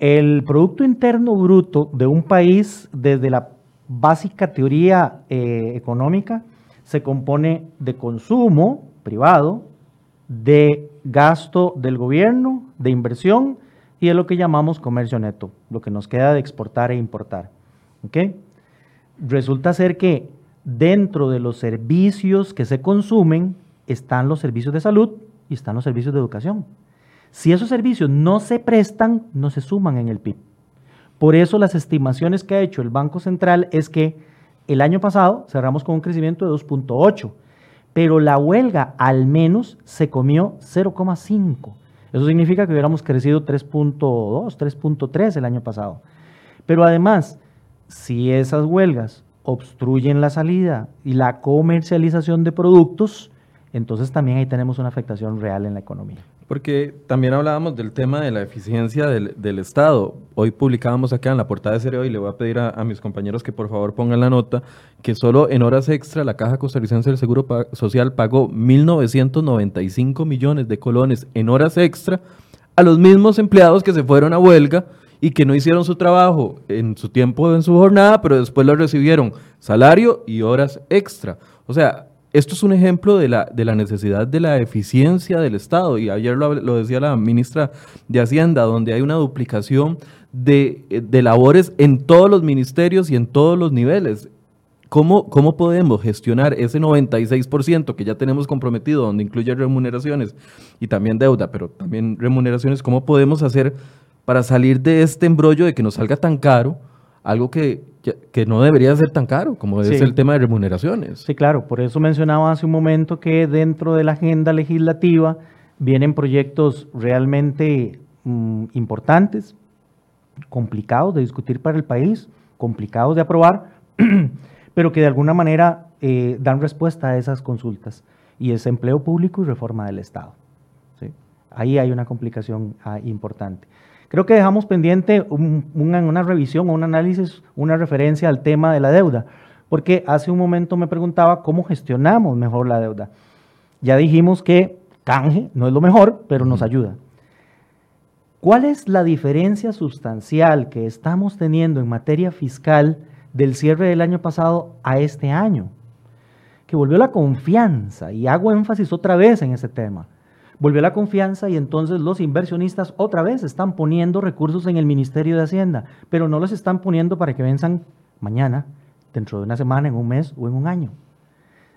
El Producto Interno Bruto de un país, desde la básica teoría eh, económica se compone de consumo privado, de gasto del gobierno, de inversión y de lo que llamamos comercio neto, lo que nos queda de exportar e importar. Resulta ser que dentro de los servicios que se consumen están los servicios de salud y están los servicios de educación. Si esos servicios no se prestan, no se suman en el PIB. Por eso las estimaciones que ha hecho el Banco Central es que el año pasado cerramos con un crecimiento de 2.8, pero la huelga al menos se comió 0,5. Eso significa que hubiéramos crecido 3.2, 3.3 el año pasado. Pero además, si esas huelgas obstruyen la salida y la comercialización de productos, entonces también ahí tenemos una afectación real en la economía. Porque también hablábamos del tema de la eficiencia del, Estado. Hoy publicábamos acá en la portada de Cereo y le voy a pedir a, mis compañeros que por favor pongan la nota que solo en horas extra la Caja Costarricense del Seguro Social pagó 1.995 millones de colones en horas extra a los mismos empleados que se fueron a huelga y que no hicieron su trabajo en su tiempo, en su jornada, pero después lo recibieron salario y horas extra. O sea, esto es un ejemplo de la, de la necesidad de la eficiencia del Estado. Y ayer lo, decía la ministra de Hacienda, donde hay una duplicación de, labores en todos los ministerios y en todos los niveles. ¿Cómo, ¿Cómo, podemos gestionar ese 96% que ya tenemos comprometido, donde incluye remuneraciones y también deuda, pero también remuneraciones? ¿Cómo podemos hacer para salir de este embrollo de que nos salga tan caro algo que que, no debería ser tan caro como es el tema de remuneraciones. Sí, claro, por eso mencionaba hace un momento que dentro de la agenda legislativa vienen proyectos realmente mm, importantes, complicados de discutir para el país, complicados de aprobar, *clears throat* pero que de alguna manera eh, dan respuesta a esas consultas, y es empleo público y reforma del Estado. Ahí hay una complicación ah, importante. Creo que dejamos pendiente una, revisión o un análisis, una referencia al tema de la deuda, porque hace un momento me preguntaba cómo gestionamos mejor la deuda. Ya dijimos que canje no es lo mejor, pero nos ayuda. ¿Cuál es la diferencia sustancial que estamos teniendo en materia fiscal del cierre del año pasado a este año? Que volvió la confianza, y hago énfasis otra vez en ese tema volvió la confianza y entonces los inversionistas otra vez están poniendo recursos en el Ministerio de Hacienda, pero no los están poniendo para que venzan mañana, dentro de una semana, en un mes o en un año.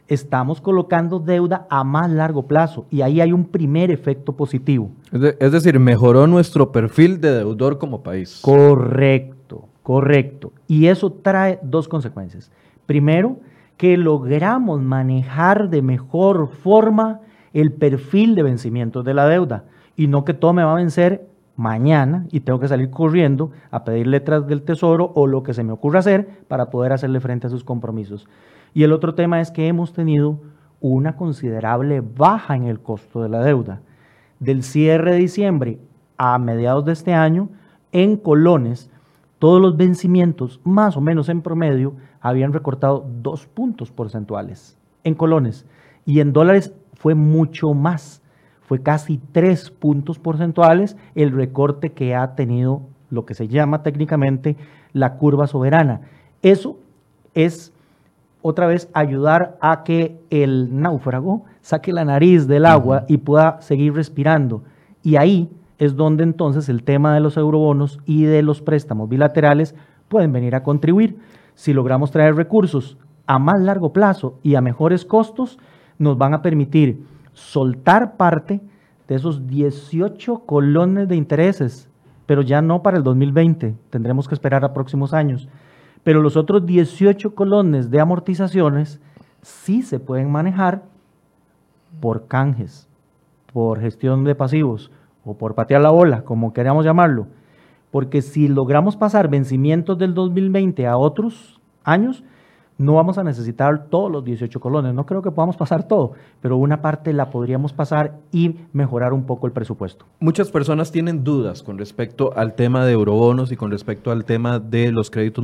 Estamos colocando deuda a más largo plazo y ahí hay un primer efecto positivo. Es, decir, mejoró nuestro perfil de deudor como país. Correcto, correcto. Y eso trae dos consecuencias. Primero, que logramos manejar de mejor forma el perfil de vencimiento de la deuda y no que todo me va a vencer mañana y tengo que salir corriendo a pedir letras del tesoro o lo que se me ocurra hacer para poder hacerle frente a sus compromisos. Y el otro tema es que hemos tenido una considerable baja en el costo de la deuda. Del cierre de diciembre a mediados de este año, en colones, todos los vencimientos, más o menos en promedio, habían recortado dos puntos porcentuales en colones y en dólares fue mucho más. fue casi tres puntos porcentuales el recorte que ha tenido lo que se llama técnicamente la curva soberana. Eso es otra vez ayudar a que el náufrago saque la nariz del agua y pueda seguir respirando. Y ahí es donde entonces el tema de los eurobonos y de los préstamos bilaterales pueden venir a contribuir. Si logramos traer recursos a más largo plazo y a mejores costos, nos van a permitir soltar parte de esos 18 colones de intereses, pero ya no para el 2020, tendremos que esperar a próximos años. Pero los otros 18 colones de amortizaciones sí se pueden manejar por canjes, por gestión de pasivos o por patear la bola, como queramos llamarlo. Porque si logramos pasar vencimientos del 2020 a otros años, no vamos a necesitar todos los 18 colones, no creo que podamos pasar todo, pero una parte la podríamos pasar y mejorar un poco el presupuesto. Muchas personas tienen dudas con respecto al tema de eurobonos y con respecto al tema de los créditos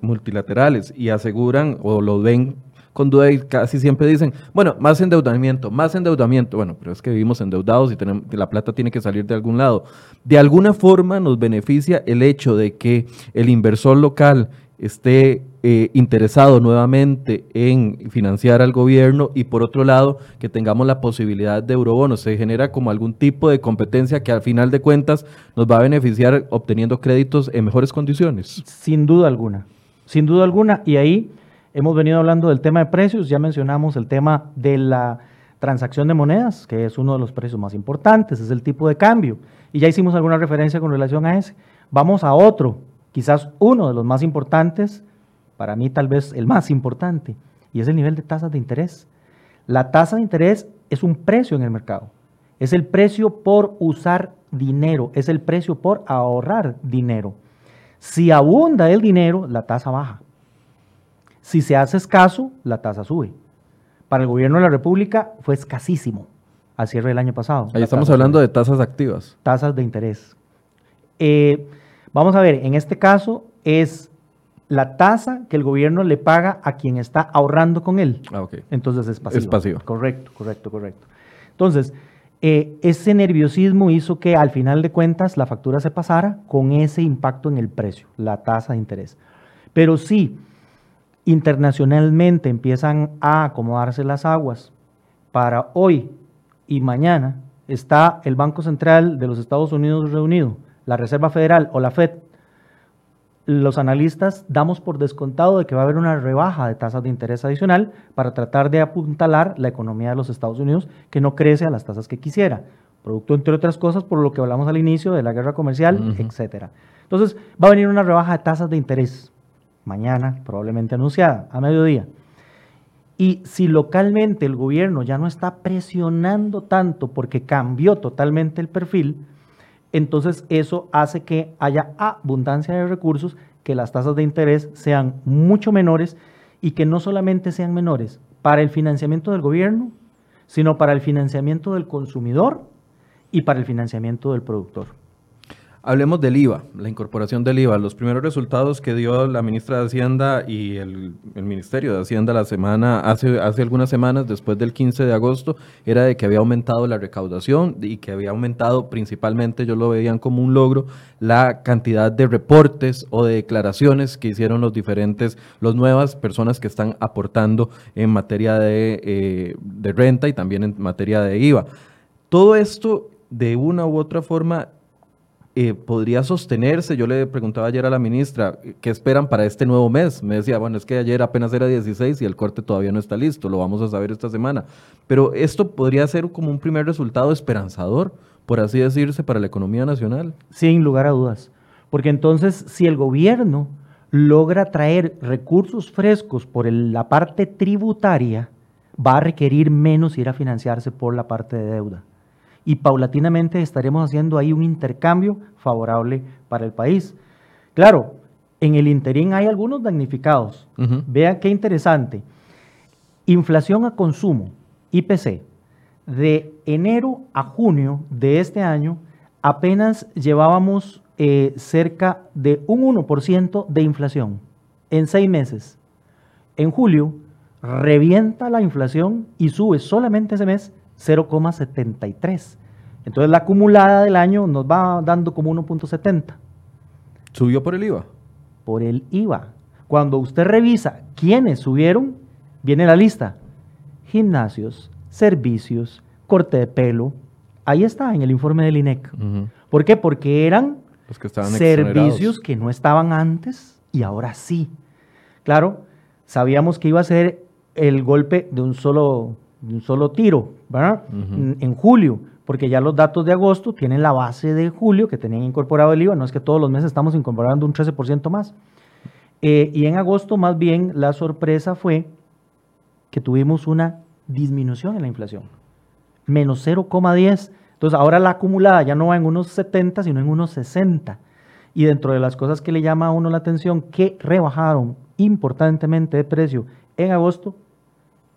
multilaterales y aseguran o lo ven con duda y casi siempre dicen, bueno, más endeudamiento, más endeudamiento. Bueno, pero es que vivimos endeudados y tenemos, la plata tiene que salir de algún lado. De alguna forma nos beneficia el hecho de que el inversor local esté eh, interesado nuevamente en financiar al gobierno y por otro lado que tengamos la posibilidad de eurobonos. Se genera como algún tipo de competencia que al final de cuentas nos va a beneficiar obteniendo créditos en mejores condiciones. Sin duda alguna, sin duda alguna. Y ahí Hemos venido hablando del tema de precios, ya mencionamos el tema de la transacción de monedas, que es uno de los precios más importantes, es el tipo de cambio. Y ya hicimos alguna referencia con relación a ese. Vamos a otro, quizás uno de los más importantes, para mí tal vez el más importante, y es el nivel de tasas de interés. La tasa de interés es un precio en el mercado. Es el precio por usar dinero, es el precio por ahorrar dinero. Si abunda el dinero, la tasa baja. Si se hace escaso, la tasa sube. Para el gobierno de la República fue escasísimo al cierre del año pasado. Ahí estamos hablando de tasas activas. Tasas de interés. Eh, vamos a ver, en este caso es la tasa que el gobierno le paga a quien está ahorrando con él. Ah, okay. Entonces es pasivo. Es pasivo. Correcto, correcto, correcto. Entonces, eh, ese nerviosismo hizo que al final de cuentas la factura se pasara con ese impacto en el precio, la tasa de interés. Pero sí, internacionalmente empiezan a acomodarse las aguas, para hoy y mañana está el Banco Central de los Estados Unidos reunido, la Reserva Federal o la Fed. Los analistas damos por descontado de que va a haber una rebaja de tasas de interés adicional para tratar de apuntalar la economía de los Estados Unidos que no crece a las tasas que quisiera, producto entre otras cosas por lo que hablamos al inicio de la guerra comercial, etcétera. Entonces, va a venir una rebaja de tasas de interés mañana probablemente anunciada, a mediodía. Y si localmente el gobierno ya no está presionando tanto porque cambió totalmente el perfil, entonces eso hace que haya abundancia de recursos, que las tasas de interés sean mucho menores y que no solamente sean menores para el financiamiento del gobierno, sino para el financiamiento del consumidor y para el financiamiento del productor. Hablemos del IVA, la incorporación del IVA. Los primeros resultados que dio la ministra de Hacienda y el, Ministerio de Hacienda la semana, hace, hace algunas semanas, después del 15 de agosto, era de que había aumentado la recaudación y que había aumentado principalmente, yo lo veían como un logro, la cantidad de reportes o de declaraciones que hicieron los diferentes, las nuevas personas que están aportando en materia eh, de renta y también en materia de IVA. Todo esto de una u otra forma eh, podría sostenerse. Yo le preguntaba ayer a la ministra, ¿qué esperan para este nuevo mes? Me decía, bueno, es que ayer apenas era 16 y el corte todavía no está listo, lo vamos a saber esta semana. Pero esto podría ser como un primer resultado esperanzador, por así decirse, para la economía nacional. Sin lugar a dudas, porque entonces si el gobierno logra traer recursos frescos por la parte tributaria, va a requerir menos ir a financiarse por la parte de deuda y paulatinamente estaremos haciendo ahí un intercambio favorable para el país. Claro, en el interín hay algunos damnificados. Vean qué interesante. Inflación a consumo, IPC, de enero a junio de este año apenas llevábamos eh, cerca de un 1% de inflación en seis meses. En julio revienta la inflación y sube solamente ese mes 0,73. Entonces la acumulada del año nos va dando como 1.70. ¿Subió por el IVA? Por el IVA. Cuando usted revisa quiénes subieron, viene la lista. Gimnasios, servicios, corte de pelo. Ahí está en el informe del INEC. ¿Por qué? Porque eran servicios que no estaban antes y ahora sí. Claro, sabíamos que iba a ser el golpe de un solo, un solo tiro, ¿verdad? en, julio, porque ya los datos de agosto tienen la base de julio que tenían incorporado el IVA, no es que todos los meses estamos incorporando un 13% más. Eh, y en agosto más bien la sorpresa fue que tuvimos una disminución en la inflación, menos 0,10. Entonces ahora la acumulada ya no va en unos 70, sino en unos 60. Y dentro de las cosas que le llama a uno la atención, que rebajaron importantemente de precio en agosto,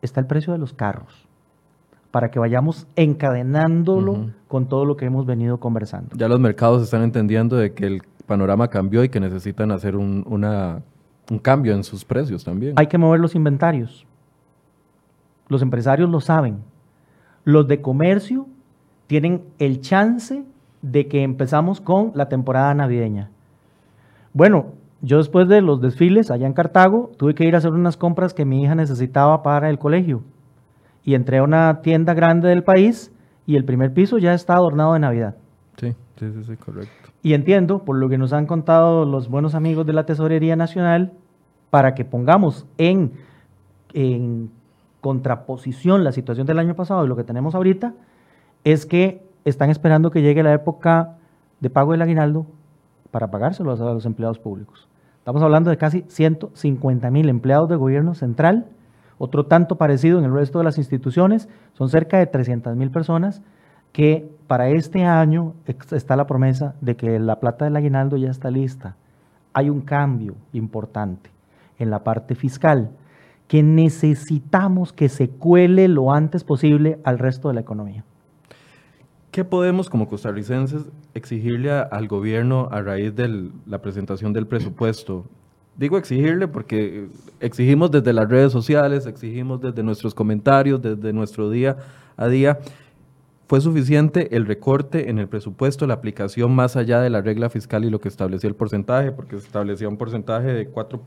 está el precio de los carros, para que vayamos encadenándolo con todo lo que hemos venido conversando. Ya los mercados están entendiendo de que el panorama cambió y que necesitan hacer un, un cambio en sus precios también. Hay que mover los inventarios. Los empresarios lo saben. Los de comercio tienen el chance de que empezamos con la temporada navideña. Bueno, yo después de los desfiles allá en Cartago tuve que ir a hacer unas compras que mi hija necesitaba para el colegio. Y entré a una tienda grande del país y el primer piso ya está adornado de Navidad. Sí, sí, sí, correcto. Y entiendo, por lo que nos han contado los buenos amigos de la Tesorería Nacional, para que pongamos en, en contraposición la situación del año pasado y lo que tenemos ahorita, es que están esperando que llegue la época de pago del aguinaldo para pagárselo a los empleados públicos. Estamos hablando de casi 150 mil empleados de gobierno central, otro tanto parecido en el resto de las instituciones, son cerca de 300 mil personas que para este año está la promesa de que la plata del aguinaldo ya está lista. Hay un cambio importante en la parte fiscal que necesitamos que se cuele lo antes posible al resto de la economía. ¿Qué podemos como costarricenses exigirle al gobierno a raíz de la presentación del presupuesto? Digo exigirle porque exigimos desde las redes sociales, exigimos desde nuestros comentarios, desde nuestro día a día. ¿Fue suficiente el recorte en el presupuesto, la aplicación más allá de la regla fiscal y lo que establecía el porcentaje? Porque se establecía un porcentaje de 4.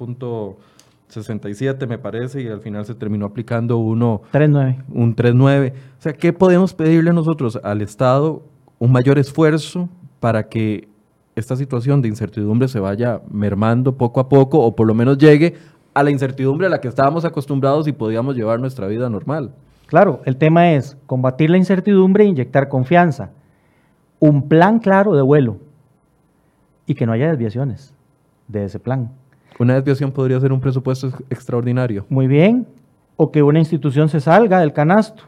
67 me parece, y al final se terminó aplicando uno... 3.9. Un 3.9. O sea, ¿qué podemos pedirle nosotros al Estado? Un mayor esfuerzo para que esta situación de incertidumbre se vaya mermando poco a poco o por lo menos llegue a la incertidumbre a la que estábamos acostumbrados y podíamos llevar nuestra vida normal. Claro, el tema es combatir la incertidumbre e inyectar confianza. Un plan claro de vuelo y que no haya desviaciones de ese plan. Una desviación podría ser un presupuesto extraordinario. Muy bien. O que una institución se salga del canasto.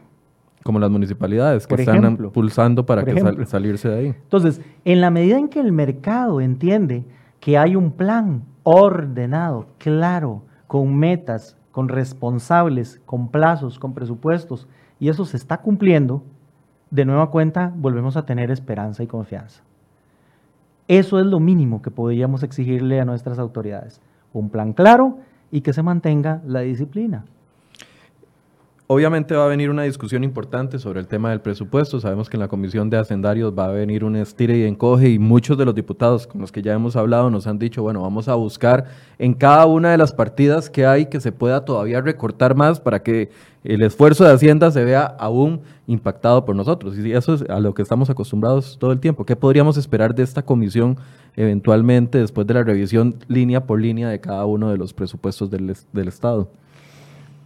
Como las municipalidades que están pulsando para que salirse de ahí. Entonces, en la medida en que el mercado entiende que hay un plan ordenado, claro, con metas, con responsables, con plazos, con presupuestos, y eso se está cumpliendo, de nueva cuenta volvemos a tener esperanza y confianza. Eso es lo mínimo que podríamos exigirle a nuestras autoridades un plan claro y que se mantenga la disciplina. Obviamente va a venir una discusión importante sobre el tema del presupuesto. Sabemos que en la Comisión de Hacendarios va a venir un estire y encoge y muchos de los diputados con los que ya hemos hablado nos han dicho, bueno, vamos a buscar en cada una de las partidas que hay que se pueda todavía recortar más para que el esfuerzo de Hacienda se vea aún impactado por nosotros. Y eso es a lo que estamos acostumbrados todo el tiempo. ¿Qué podríamos esperar de esta comisión eventualmente después de la revisión línea por línea de cada uno de los presupuestos del, del Estado?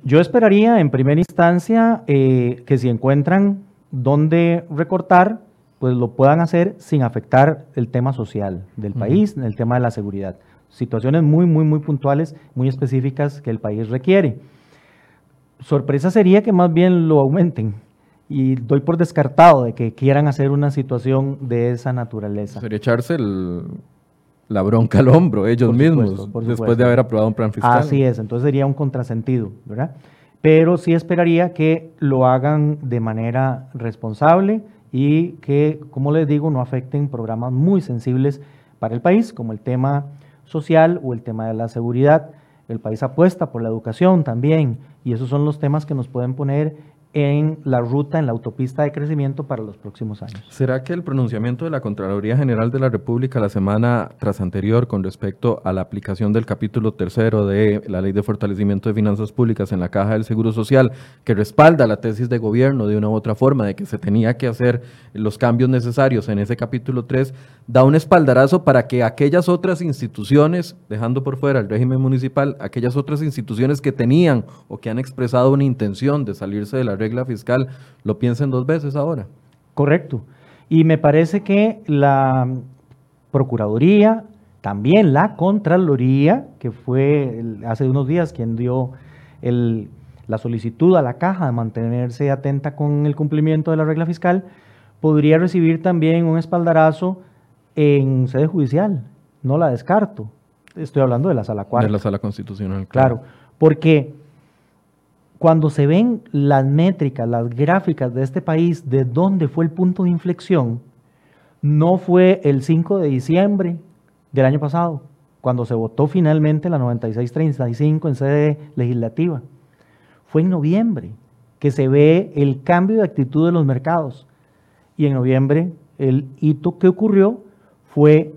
Yo esperaría en primera instancia eh, que si encuentran dónde recortar, pues lo puedan hacer sin afectar el tema social del país, el tema de la seguridad. Situaciones muy, muy, muy puntuales, muy específicas que el país requiere. Sorpresa sería que más bien lo aumenten y doy por descartado de que quieran hacer una situación de esa naturaleza. Sería echarse el, la bronca al hombro ellos mismos después de haber aprobado un plan fiscal. Así es, entonces sería un contrasentido, ¿verdad? Pero sí esperaría que lo hagan de manera responsable y que, como les digo, no afecten programas muy sensibles para el país, como el tema social o el tema de la seguridad. El país apuesta por la educación también y esos son los temas que nos pueden poner en la ruta, en la autopista de crecimiento para los próximos años. ¿Será que el pronunciamiento de la Contraloría General de la República la semana tras anterior con respecto a la aplicación del capítulo tercero de la Ley de Fortalecimiento de Finanzas Públicas en la Caja del Seguro Social, que respalda la tesis de gobierno de una u otra forma de que se tenía que hacer los cambios necesarios en ese capítulo 3, da un espaldarazo para que aquellas otras instituciones, dejando por fuera el régimen municipal, aquellas otras instituciones que tenían o que han expresado una intención de salirse de la regla fiscal lo piensen dos veces ahora. Correcto. Y me parece que la Procuraduría, también la Contraloría, que fue hace unos días quien dio la solicitud a la caja de mantenerse atenta con el cumplimiento de la regla fiscal, podría recibir también un espaldarazo en sede judicial. No la descarto. Estoy hablando de la sala cuarta. De la sala constitucional. Claro, porque cuando se ven las métricas, las gráficas de este país, de dónde fue el punto de inflexión, no fue el 5 de diciembre del año pasado, cuando se votó finalmente la 9635 en sede legislativa. Fue en noviembre que se ve el cambio de actitud de los mercados. Y en noviembre el hito que ocurrió fue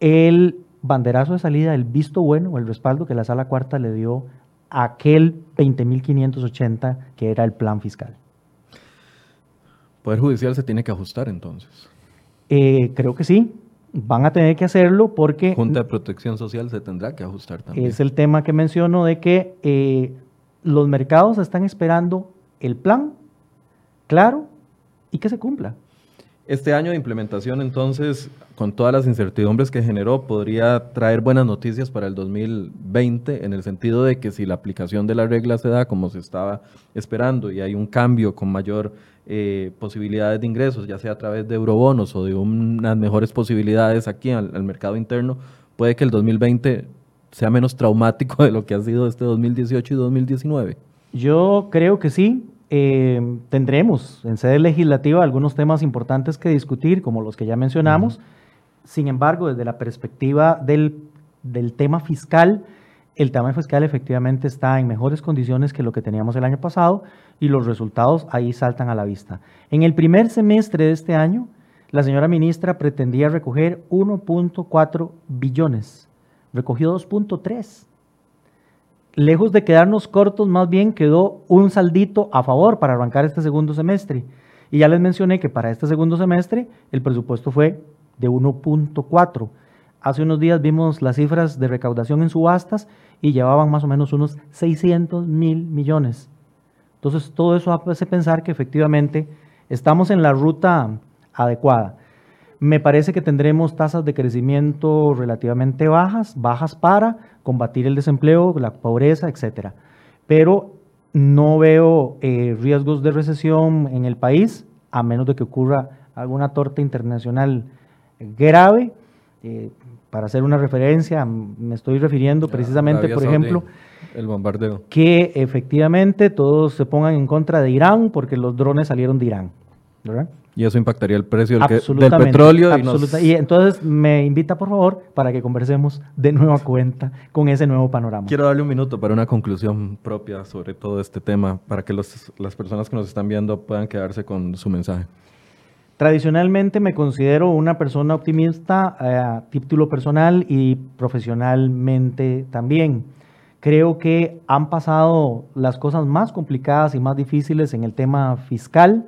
el banderazo de salida, el visto bueno, el respaldo que la sala cuarta le dio aquel 20.580 que era el plan fiscal. Poder Judicial se tiene que ajustar entonces. Eh, creo que sí, van a tener que hacerlo porque... Junta de Protección Social se tendrá que ajustar también. Es el tema que menciono de que eh, los mercados están esperando el plan claro y que se cumpla. Este año de implementación, entonces, con todas las incertidumbres que generó, podría traer buenas noticias para el 2020, en el sentido de que si la aplicación de la regla se da como se estaba esperando y hay un cambio con mayor eh, posibilidades de ingresos, ya sea a través de eurobonos o de unas mejores posibilidades aquí al, al mercado interno, puede que el 2020 sea menos traumático *laughs* de lo que ha sido este 2018 y 2019. Yo creo que sí, eh, tendremos en sede legislativa algunos temas importantes que discutir, como los que ya mencionamos. Sin embargo, desde la perspectiva del, tema fiscal, el tema fiscal efectivamente está en mejores condiciones que lo que teníamos el año pasado y los resultados ahí saltan a la vista. En el primer semestre de este año, la señora ministra pretendía recoger 1.4 billones, recogió 2.3 lejos de quedarnos cortos, más bien quedó un saldito a favor para arrancar este segundo semestre. Y ya les mencioné que para este segundo semestre el presupuesto fue de 1.4. Hace unos días vimos las cifras de recaudación en subastas y llevaban más o menos unos 600 mil millones. Entonces todo eso hace pensar que efectivamente estamos en la ruta adecuada. Me parece que tendremos tasas de crecimiento relativamente bajas, bajas para combatir el desempleo, la pobreza, etcétera. Pero no veo eh, riesgos de recesión en el país, a menos de que ocurra alguna torta internacional grave. Eh, para hacer una referencia, me estoy refiriendo precisamente, por ejemplo, el bombardeo. Que efectivamente todos se pongan en contra de Irán porque los drones salieron de Irán. ¿verdad? Y eso impactaría el precio del, petróleo. Y, entonces me invita, por favor, para que conversemos de nueva cuenta con ese nuevo panorama. Quiero darle un minuto para una conclusión propia sobre todo este tema, para que las personas que nos están viendo puedan quedarse con su mensaje. Tradicionalmente me considero una persona optimista eh, a título personal y profesionalmente también. Creo que han pasado las cosas más complicadas y más difíciles en el tema fiscal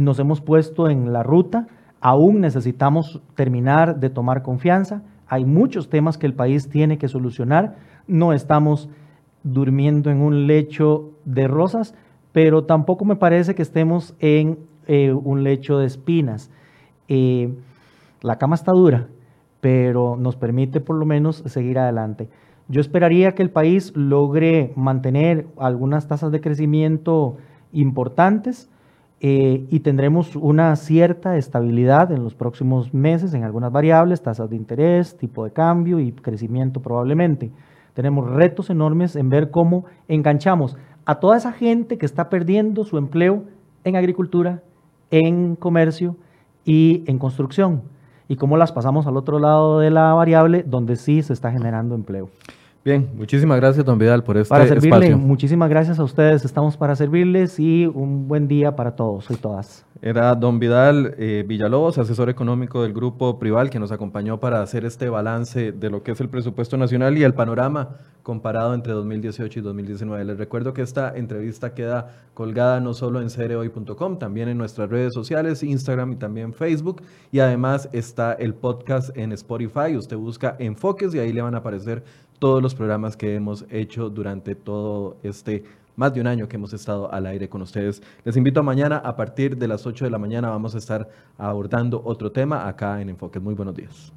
nos hemos puesto en la ruta, aún necesitamos terminar de tomar confianza, hay muchos temas que el país tiene que solucionar, no estamos durmiendo en un lecho de rosas, pero tampoco me parece que estemos en eh, un lecho de espinas. Eh, la cama está dura, pero nos permite por lo menos seguir adelante. Yo esperaría que el país logre mantener algunas tasas de crecimiento importantes, eh, y tendremos una cierta estabilidad en los próximos meses en algunas variables, tasas de interés, tipo de cambio y crecimiento probablemente. Tenemos retos enormes en ver cómo enganchamos a toda esa gente que está perdiendo su empleo en agricultura, en comercio y en construcción, y cómo las pasamos al otro lado de la variable donde sí se está generando empleo. Bien, muchísimas gracias, don Vidal, por este para servirle, espacio. Muchísimas gracias a ustedes, estamos para servirles y un buen día para todos y todas. Era don Vidal eh, Villalobos, asesor económico del Grupo Prival, que nos acompañó para hacer este balance de lo que es el presupuesto nacional y el panorama comparado entre 2018 y 2019. Les recuerdo que esta entrevista queda colgada no solo en cereoy.com, también en nuestras redes sociales, Instagram y también Facebook. Y además está el podcast en Spotify. Usted busca Enfoques y ahí le van a aparecer todos los programas que hemos hecho durante todo este más de un año que hemos estado al aire con ustedes. Les invito a mañana a partir de las 8 de la mañana vamos a estar abordando otro tema acá en Enfoques. Muy buenos días.